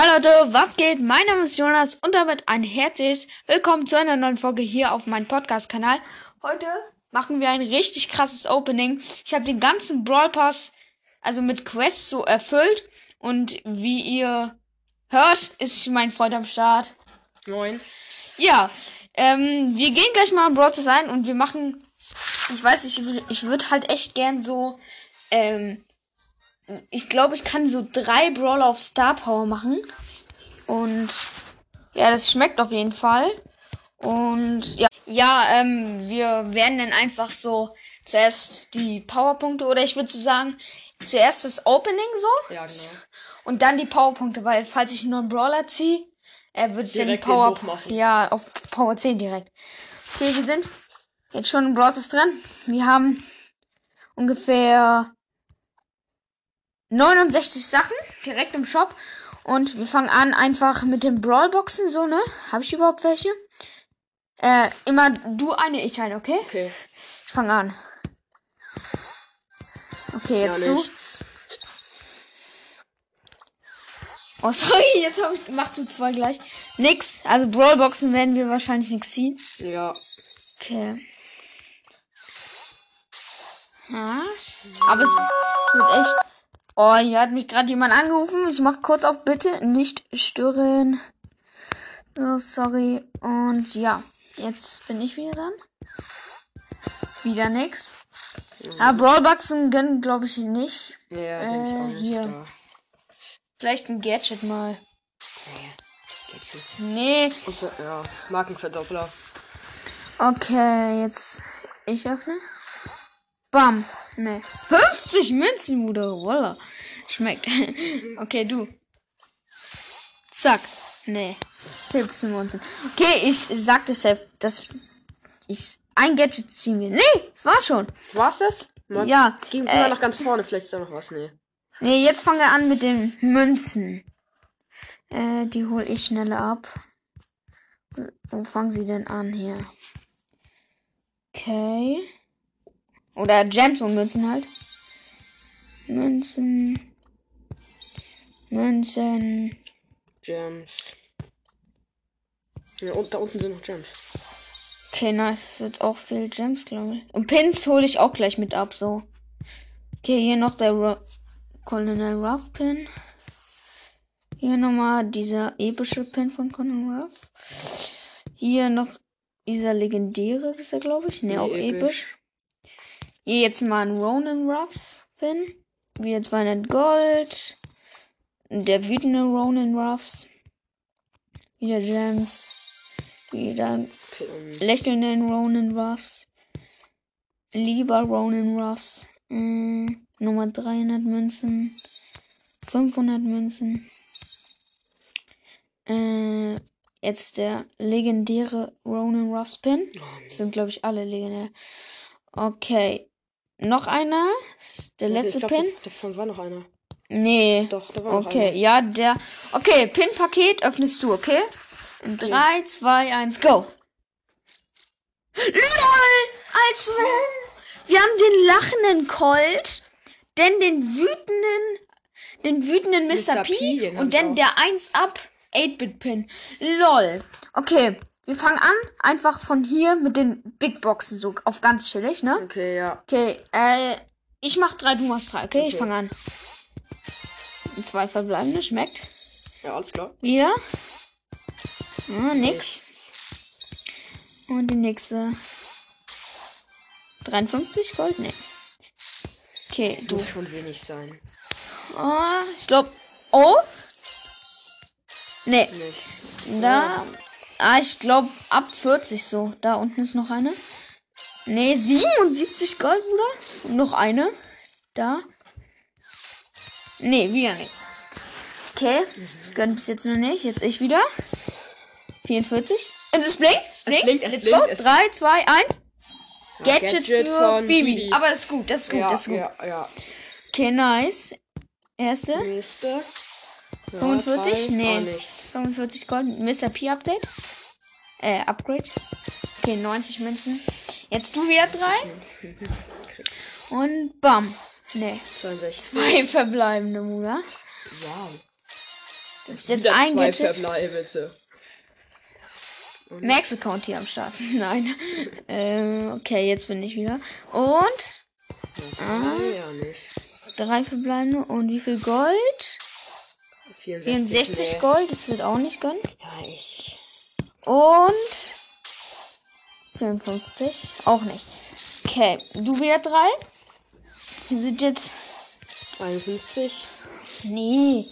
Hallo Leute, was geht? Mein Name ist Jonas und damit ein herzliches Willkommen zu einer neuen Folge hier auf meinem Podcast-Kanal. Heute machen wir ein richtig krasses Opening. Ich habe den ganzen Brawl Pass, also mit Quests so erfüllt und wie ihr hört, ist mein Freund am Start. Moin. Ja, ähm, wir gehen gleich mal in Brawl Stars ein und wir machen, ich weiß nicht, ich, ich würde halt echt gern so, ähm, ich glaube, ich kann so drei Brawler auf Star Power machen. Und ja, das schmeckt auf jeden Fall. Und ja, ja, ähm, wir werden dann einfach so zuerst die Powerpunkte oder ich würde so sagen, zuerst das Opening so Ja, genau. und dann die Powerpunkte, weil falls ich nur einen Brawler ziehe, er wird dann den Power machen. ja auf Power 10 direkt. Okay, wir sind jetzt schon in Brawl Stars drin. Wir haben ungefähr 69 Sachen direkt im Shop und wir fangen an einfach mit den Brawlboxen so, ne? Habe ich überhaupt welche? Äh, immer du eine, ich eine, okay? Okay. Ich fange an. Okay, jetzt ja, du. nichts. Oh, sorry, jetzt hab ich, mach du zwei gleich. Nix. Also Brawlboxen werden wir wahrscheinlich nix ziehen. Ja. Okay. Ja, aber es, es wird echt. Oh, hier hat mich gerade jemand angerufen. Ich mach kurz auf Bitte nicht stören. So, sorry. Und ja, jetzt bin ich wieder dran. Wieder nix. Aber Brawlboxen gönnen glaube ich nicht. Ja, denke ich Äh, auch nicht. hier. Da. Vielleicht ein Gadget mal. Geht nicht. Nee. Für, ja, Markenverdoppler. Okay, jetzt ich öffne. Bam. Nee. 50 Münzen, Bruder. Voila. Schmeckt. Okay, du. Zack. Nee. 17 Münzen. Okay, ich sagte safe, dass ich ein Gadget ziehen will. Nee, das war schon. War's das? Mal, Ja. Gehen wir Äh, nach ganz vorne, vielleicht ist da noch was. Nee. nee, jetzt fangen wir an mit den Münzen. Äh, die hol ich schneller ab. Wo fangen sie denn an hier? Okay. Oder Gems und Münzen halt. Münzen. Münzen. Gems. Ja, und da unten sind noch Gems. Okay, nice. Es wird auch viel Gems, glaube ich. Und Pins hole ich auch gleich mit ab, so. Okay, hier noch der Ru Colonel Ruff Pin. Hier nochmal dieser epische Pin von Colonel Ruff. Hier noch dieser legendäre, ist er, glaube ich. Ne, Nee, auch episch. episch. Hier jetzt mal ein Ronan Ruffs Pin. Wieder 200 Gold. Der wütende Ronan Ruffs. Wieder Gems. Wieder lächelnden Ronan Ruffs. Lieber Ronan Ruffs. Äh, Nummer 300 Münzen. 500 Münzen. Äh, jetzt der legendäre Ronan Ruffs Pin. Das sind, glaube ich, alle legendär. Okay. Noch einer. Der letzte ich glaub, Pin. da- Davon war noch einer. Nee. Doch, da war Okay, ja, der. Okay, Pin-Paket öffnest du, okay? In 3, 2, 1, go. LOL! Als wenn! Wir haben den lachenden Colt, denn den wütenden, den wütenden Mr. Mr. P, P, und ich dann der 1-Up 8-Bit-Pin. LOL. Okay, wir fangen an, einfach von hier mit den Big Boxen, so auf ganz chillig, ne? Okay, ja. Okay, äh, ich mach drei, du machst drei, okay? Ich Okay. fange an. Zwei verbleibende, schmeckt. Ja, alles klar. Wieder. Ah, nix. Und die nächste. 53 Gold? Nee. Okay, Das du. muss schon wenig sein. Oh, ich glaube. Oh? Nee, Nichts. da. Ah, ich glaube ab 40 so. Da unten ist noch eine. Nee, 77 Gold, Bruder. Und noch eine. Da. Nee, wieder nicht. Okay. Gönnt bis jetzt noch nicht. Jetzt ich wieder. 44. Und es blinkt. Es blinkt. blinkt, es Let's blinkt, go. es- 3, 2, 1. Gadget, Gadget für Bibi. Bibi. Aber ist gut, das ist gut, ja, das ist gut. ja, ja. Okay, nice. Erste. Nächste. Ja, 45? drei, Nee. Auch nicht. 45 Gold. Mr. P Update. Äh, Upgrade. Okay, 90 Münzen. Jetzt du wieder drei. Und bam. Nee. 62. Zwei verbleibende, Bruder. Wow. Ist jetzt Wieder ein zwei. Verbleibende. Max Account hier am Start. Nein. ähm, okay, jetzt bin ich wieder. Und Ah. Ja, nicht. drei verbleibende. Und wie viel Gold? 64, 64 nee. Gold, das wird auch nicht gönnen. Ja, ich. Und 54, auch nicht. Okay, du wieder drei. Wir sind jetzt. 51. Nee.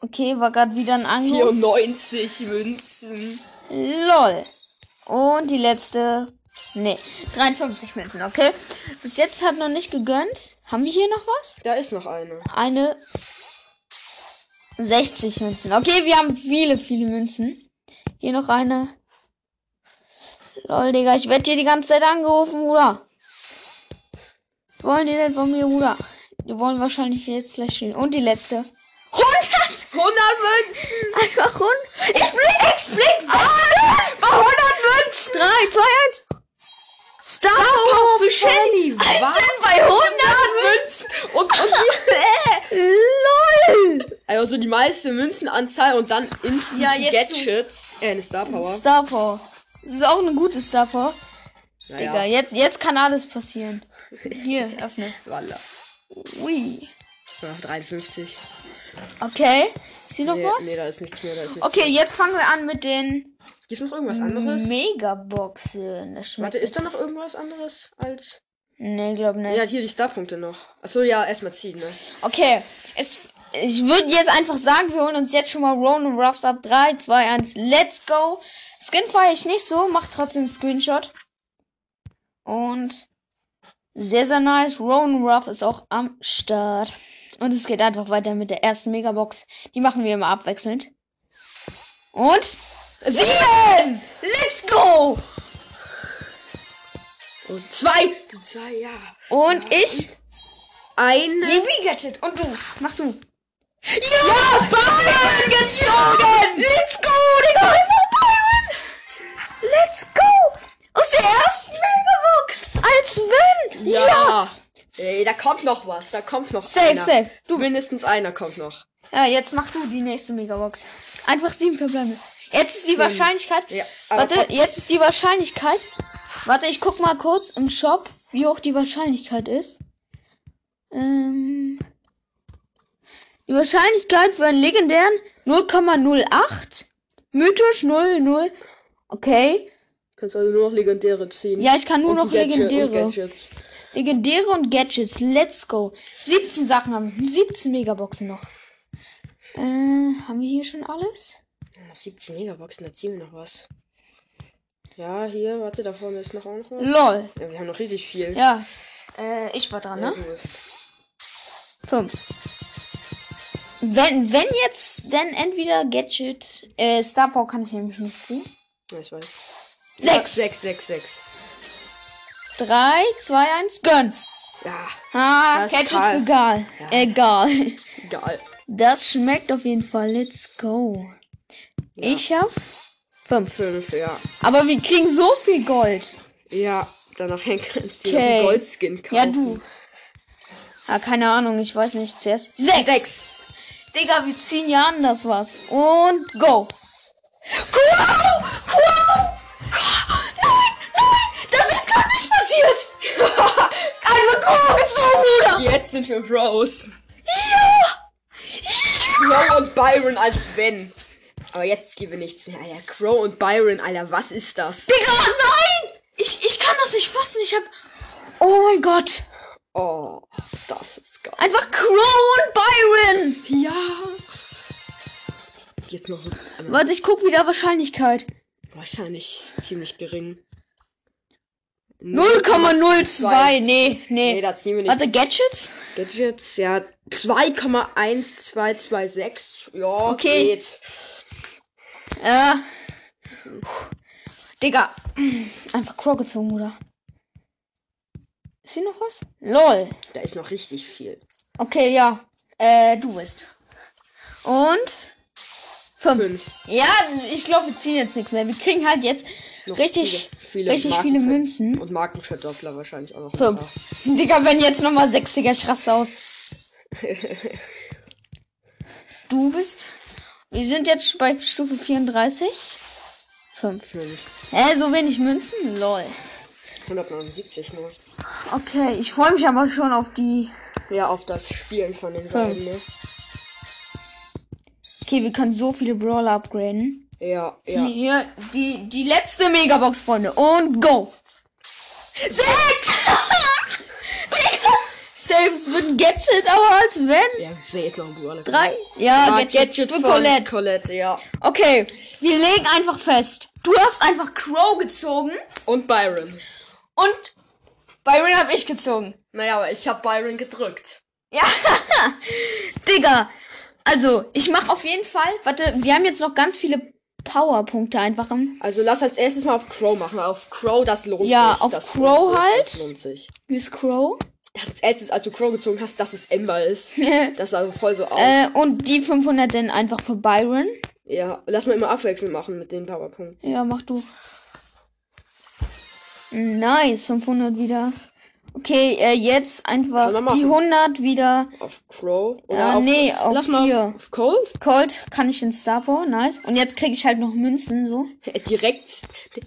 Okay, war gerade wieder ein Anruf. 94 Münzen. LOL. Und die letzte. Nee, 53 Münzen, okay. Bis jetzt hat noch nicht gegönnt. Haben wir hier noch was? Da ist noch eine. Eine 60 Münzen. Okay, wir haben viele, viele Münzen. Hier noch eine. Lol, Digga, ich werde hier die ganze Zeit angerufen, Bruder. Was wollen die denn von mir, Bruder? Die wollen wahrscheinlich jetzt gleich stehen. Und die letzte. 100! 100 Münzen! Einfach 100! Ich blick! Ich blick! Bei 100 Münzen! 3, 2, 1! Star Power für Shelly! Ich bin bei 100 Münzen! Und, und die, LOL! also die meiste Münzenanzahl und dann instant Ja, jetzt Gadget. Äh, eine Star Power. Star Power. Das ist auch eine gute Star Power. Digga, Naja, jetzt, jetzt kann alles passieren. Hier, öffne. Walla. Ui. Ja, 53. Okay. Ist hier noch nee, was? nee, da ist nichts mehr. Da ist nichts Okay, jetzt fangen wir an mit den Gibt noch irgendwas anderes? Megaboxen. Das schmeckt. Warte, ist da noch irgendwas anderes als. Nee, glaub nicht. Ja, hier die Starpunkte noch. Achso, ja, erstmal ziehen, ne? Okay, es, ich würde jetzt einfach sagen, wir holen uns jetzt schon mal Ronan Ruffs ab. 3, 2, 1, let's go. Skin feiere ich nicht so, mach trotzdem einen Screenshot. Und sehr, sehr nice. Ronan Ruff ist auch am Start. Und es geht einfach weiter mit der ersten Megabox. Die machen wir immer abwechselnd. Und sieben! Let's go! Und zwei! Zwei, ja. Und ich Eine. Nee, wie Gadget. Und du. Mach du. Ja, Byron gezogen! Let's go, Digga! Einfach Byron! Let's go! Aus der wenn! Ja. Ey, da kommt noch was. Da kommt noch Safe, einer. safe. Du. Mindestens einer kommt noch. Ja, jetzt mach du die nächste Megabox. Einfach sieben verbleibende. Jetzt ist die Wahrscheinlichkeit. Ja, Warte, trotzdem- jetzt ist die Wahrscheinlichkeit. Warte, ich guck mal kurz im Shop, wie hoch die Wahrscheinlichkeit ist. Ähm. Die Wahrscheinlichkeit für einen legendären 0,08. Mythisch 0,0. Okay. Kannst also nur noch legendäre ziehen. Ja, ich kann nur Und noch Gadget- legendäre. Legendäre und Gadgets. Let's go. 17 Sachen haben wir. 17 Megaboxen noch. Äh, haben wir hier schon alles? Noch 17 Megaboxen, da ziehen wir noch was. Ja, hier, warte, da vorne ist noch auch noch was. Lol. Ja, wir haben noch richtig viel. Ja. Äh, ich war dran, Ja, ne? du bist. Fünf. Wenn, wenn jetzt denn entweder Gadget, äh, Star Power kann ich nämlich nicht ziehen. Ja, ich weiß. Sechs. Ja, sechs, sechs, sechs. Drei, zwei, eins, gönn. Ja, Ah, Das ist Gadget Karl. für Gal. Ja. Egal. egal. Das schmeckt auf jeden Fall. Let's go. Ja. Ich hab fünf. Fünf, ja. Aber wir kriegen so viel Gold. Ja, danach hängt kannst du Okay. Goldskin kaufen. Ja, du. Ah, keine Ahnung, ich weiß nicht. Zuerst. Sechs. Sechs. Digga, wir ziehen ja anders was. Und go. Quo! Quo! Nein, nein, das ist passiert. Einfach Quo gezogen, Bruder. Jetzt sind wir Bros. Ja. Crow und Byron als wenn. Aber jetzt geben wir nichts mehr, Alter. Crow und Byron, Alter, was ist das? Digga, nein. Ich, ich kann das nicht fassen. Ich hab... Oh mein Gott. Oh, das ist geil. Einfach Crow und Byron. Ja. Jetzt noch Warte, ich guck wieder Wahrscheinlichkeit. wahrscheinlich ziemlich gering. 0,02. Nee, nee. Nee, da ziehen wir nicht. Warte, Gadgets? Gadgets, ja, 2,1226. Ja, Okay. geht. Äh. Digga. Einfach Crow gezogen, Bruder. Ist hier noch was? LOL. Da ist noch richtig viel. Okay, ja. Äh, du bist. Und. Fünf. Fünf. Ja, ich glaube, wir ziehen jetzt nichts mehr. Wir kriegen halt jetzt richtig, viele, richtig Marken- viele Münzen. Und Markenverdoppler wahrscheinlich auch noch. Fünf. Digga, wenn jetzt nochmal 60er, ich raste aus. du bist. Wir sind jetzt bei Stufe 34. 5. Fünf. Hä, so wenig Münzen? Lol. 179 nur. Okay, ich freue mich aber schon auf die. Ja, auf das Spielen von den Fünf. beiden, ne? Okay, wir können so viele Brawler upgraden. Ja, ja. Hier, die, die letzte Megabox, Freunde. Und go! Sechs! Digga! Selbst wird ein Gadget, aber als wenn. Ja, wer ist noch ein Brawler? Drei? Ja, Ah, Gadget, Gadget für Colette. Colette, ja. Okay, wir legen einfach fest. Du hast einfach Crow gezogen Und Byron. und Byron hab ich gezogen. Naja, aber ich hab Byron gedrückt. Ja, Digga. Also, ich mach auf jeden Fall. Warte, wir haben jetzt noch ganz viele Powerpunkte einfach im. Also lass als erstes mal auf Crow machen. Auf Crow, das lohnt Ja, sich. auf das Crow lohnt sich, halt. Das lohnt sich. Miss Crow. Als erstes, als du Crow gezogen hast, dass es Ember ist. Das sah also voll so aus. äh, und die 500 dann einfach für Byron. Ja, lass mal immer abwechselnd machen mit den Powerpunkten. Ja, mach du. Nice, 500 wieder. Okay, äh, jetzt einfach die machen. 100 wieder. Auf Crow? Ja, auf, nee, auf lass mal hier. auf Cold? Cold kann ich in Star Power, nice. Und jetzt krieg ich halt noch Münzen, so. Äh, Direkt,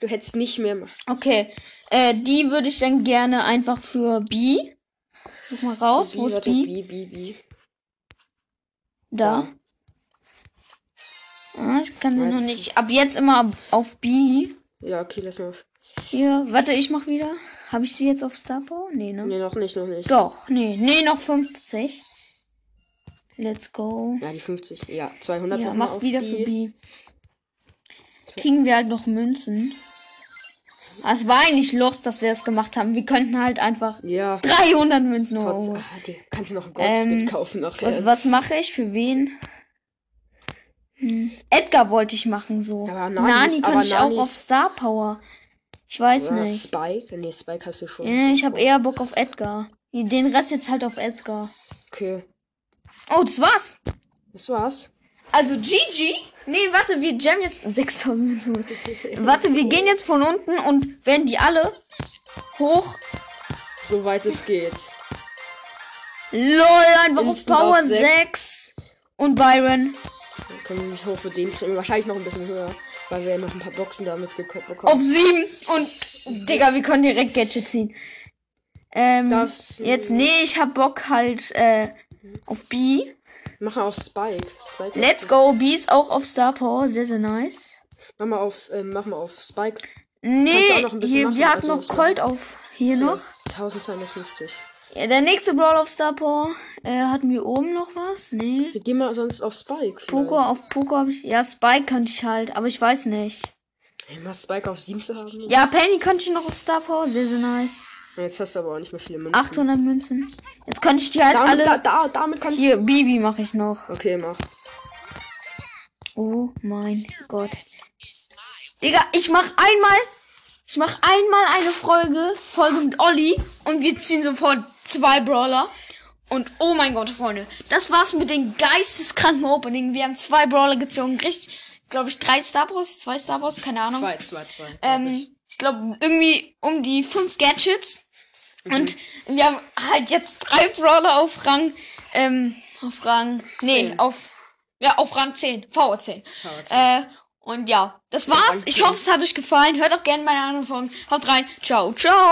du hättest nicht mehr machen. Okay, äh, die würde ich dann gerne einfach für B. Such mal raus, wo ist B? B, B, B. Da. Ah, ich kann den noch nicht. Ab jetzt immer auf B. Ja, okay, lass mal auf. Hier, warte, ich mach wieder. Habe ich sie jetzt auf Star Power? Nee, ne? Nee, noch nicht, noch nicht. Doch, nee, nee, noch 50. Let's go. Ja, die 50. Ja, 200 Ja, mach wieder B. für B. Kriegen wir halt noch Münzen. Ah, Es war eigentlich los, dass wir das gemacht haben. Wir könnten halt einfach Ja. 300 Münzen Trotz, holen. ah, die kannst du noch ein Goldschnitt Ähm, kaufen nachher. Was, was mache ich? Für wen? Hm. Edgar wollte ich machen, so. Aber Nani, Nani könnte ich Nani auch auf Star Power. Ich weiß Oder nicht. Spike? Nee, Spike hast du schon. Ja, ich habe eher Bock auf Edgar. Den Rest jetzt halt auf Edgar. Okay. Oh, das war's. Das war's. Also GG? Nee, warte, wir jammen jetzt 6000 Münzen. warte, wir gehen jetzt von unten und werden die alle hoch. Soweit es geht. LOL, einfach auf Power auf 6. Und Byron Dann können wir nicht hoch für den kriegen. Wahrscheinlich noch ein bisschen höher. Weil wir ja noch ein paar Boxen damit geko- auf bekommen. 7. Und, Digga, wir können direkt Gadget ziehen. Ähm, Das- jetzt, nee, ich hab Bock halt, äh, auf B. Mach auf Spike. Spike Let's go, B ist auch auf Star Power. Sehr, sehr nice. Mach mal auf, ähm, mach mal auf Spike. Nee, hier, wir hatten also noch Colt auf, hier noch. 1250. Ja, der nächste Brawl auf Star Power. Äh, hatten wir oben noch was? Nee. Wir gehen mal sonst auf Spike. Poco, auf Poco habe ich. Ja, Spike könnte ich halt, aber ich weiß nicht. Ey, mal Spike auf 7 zu haben. Ja, Penny könnte ich noch auf Star Power. Sehr, sehr nice. Jetzt hast du aber auch nicht mehr viele Münzen. 800 Münzen. Jetzt könnte ich die halt Damit, alle. da, da, damit kann ich. Hier, Bibi mache ich noch. Okay, mach. Oh mein Gott. Digga, ich mach einmal. Ich mach einmal eine Folge, Folge mit Olli und wir ziehen sofort zwei Brawler. Und oh mein Gott, Freunde, das war's mit den geisteskranken Opening. Wir haben zwei Brawler gezogen, richtig, glaube ich, drei Star Wars, zwei Star Wars, keine Ahnung. Zwei, zwei, zwei. glaub ich. Ähm, ich glaube irgendwie um die fünf Gadgets. Und wir haben halt jetzt drei Brawler auf Rang, ähm, auf Rang, nee, Zehn. auf, ja, auf Rang 10, VR10. VR10. Äh, und ja, das war's. Ich 10. hoffe, es hat euch gefallen. Hört auch gerne meine anderen Folgen. Haut rein. Ciao, ciao.